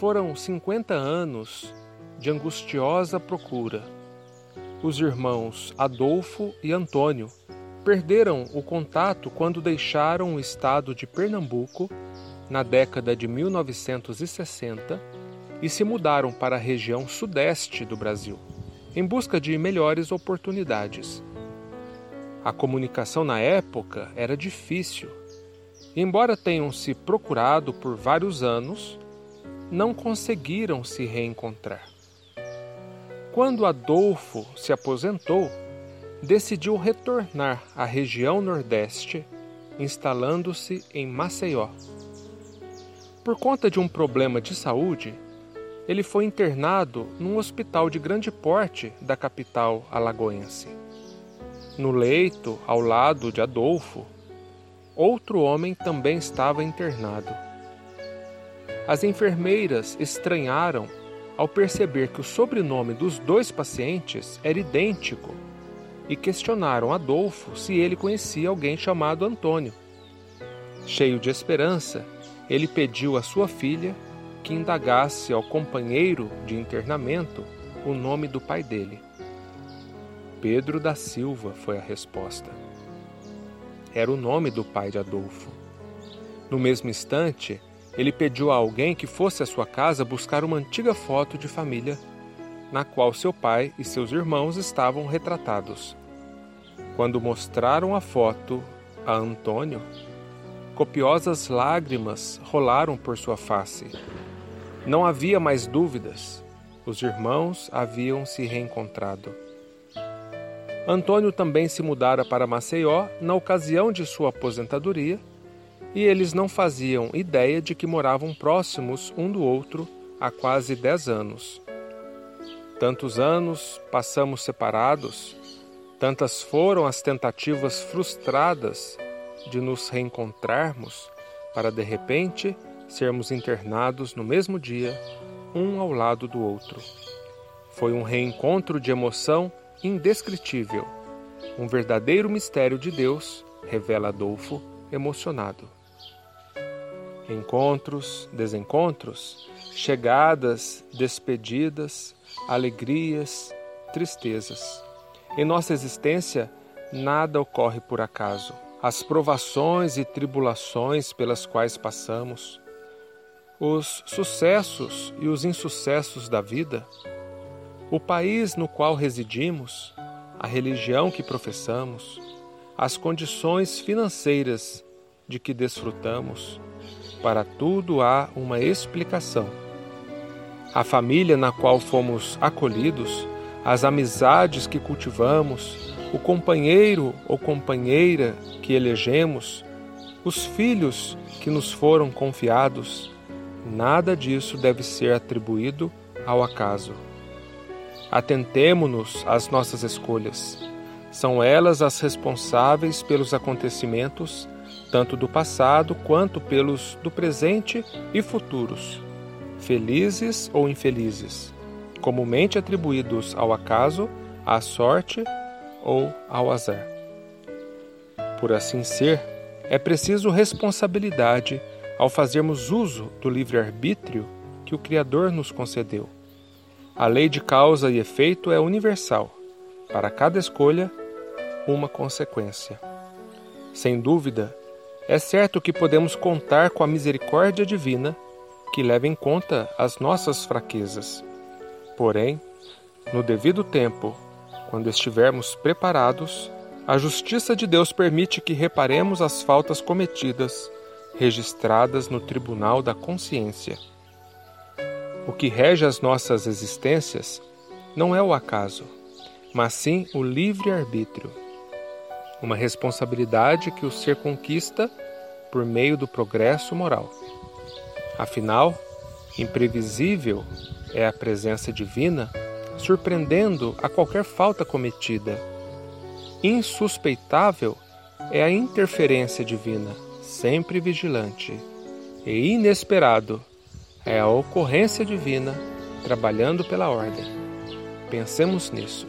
Foram 50 anos de angustiosa procura. Os irmãos Adolfo e Antônio perderam o contato quando deixaram o estado de Pernambuco na década de 1960 e se mudaram para a região sudeste do Brasil, em busca de melhores oportunidades. A comunicação na época era difícil. Embora tenham se procurado por vários anos, não conseguiram se reencontrar. Quando Adolfo se aposentou, decidiu retornar à região Nordeste, instalando-se em Maceió. Por conta de um problema de saúde, ele foi internado num hospital de grande porte da capital alagoense. No leito, ao lado de Adolfo, outro homem também estava internado. As enfermeiras estranharam ao perceber que o sobrenome dos dois pacientes era idêntico e questionaram Adolfo se ele conhecia alguém chamado Antônio. Cheio de esperança, ele pediu à sua filha que indagasse ao companheiro de internamento o nome do pai dele. Pedro da Silva foi a resposta. Era o nome do pai de Adolfo. No mesmo instante, ele pediu a alguém que fosse à sua casa buscar uma antiga foto de família, na qual seu pai e seus irmãos estavam retratados. Quando mostraram a foto a Antônio, copiosas lágrimas rolaram por sua face. Não havia mais dúvidas, os irmãos haviam se reencontrado. Antônio também se mudara para Maceió na ocasião de sua aposentadoria e eles não faziam ideia de que moravam próximos um do outro há quase dez anos. Tantos anos passamos separados, tantas foram as tentativas frustradas de nos reencontrarmos para de repente sermos internados no mesmo dia, um ao lado do outro. Foi um reencontro de emoção indescritível, um verdadeiro mistério de Deus, revela Adolfo, emocionado encontros, desencontros, chegadas, despedidas, alegrias, tristezas. Em nossa existência, nada ocorre por acaso. As provações e tribulações pelas quais passamos, os sucessos e os insucessos da vida, o país no qual residimos, a religião que professamos, as condições financeiras de que desfrutamos, para tudo há uma explicação. A família na qual fomos acolhidos, as amizades que cultivamos, o companheiro ou companheira que elegemos, os filhos que nos foram confiados, nada disso deve ser atribuído ao acaso. Atentemo-nos às nossas escolhas. São elas as responsáveis pelos acontecimentos tanto do passado quanto pelos do presente e futuros, felizes ou infelizes, comumente atribuídos ao acaso, à sorte ou ao azar. Por assim ser, é preciso responsabilidade ao fazermos uso do livre-arbítrio que o Criador nos concedeu. A lei de causa e efeito é universal. Para cada escolha, uma consequência. Sem dúvida, é certo que podemos contar com a misericórdia divina que leva em conta as nossas fraquezas. Porém, no devido tempo, quando estivermos preparados, a justiça de Deus permite que reparemos as faltas cometidas, registradas no tribunal da consciência. O que rege as nossas existências não é o acaso, mas sim o livre-arbítrio uma responsabilidade que o ser conquista por meio do progresso moral. Afinal, imprevisível é a presença divina, surpreendendo a qualquer falta cometida. Insuspeitável é a interferência divina, sempre vigilante. E inesperado é a ocorrência divina, trabalhando pela ordem. Pensemos nisso.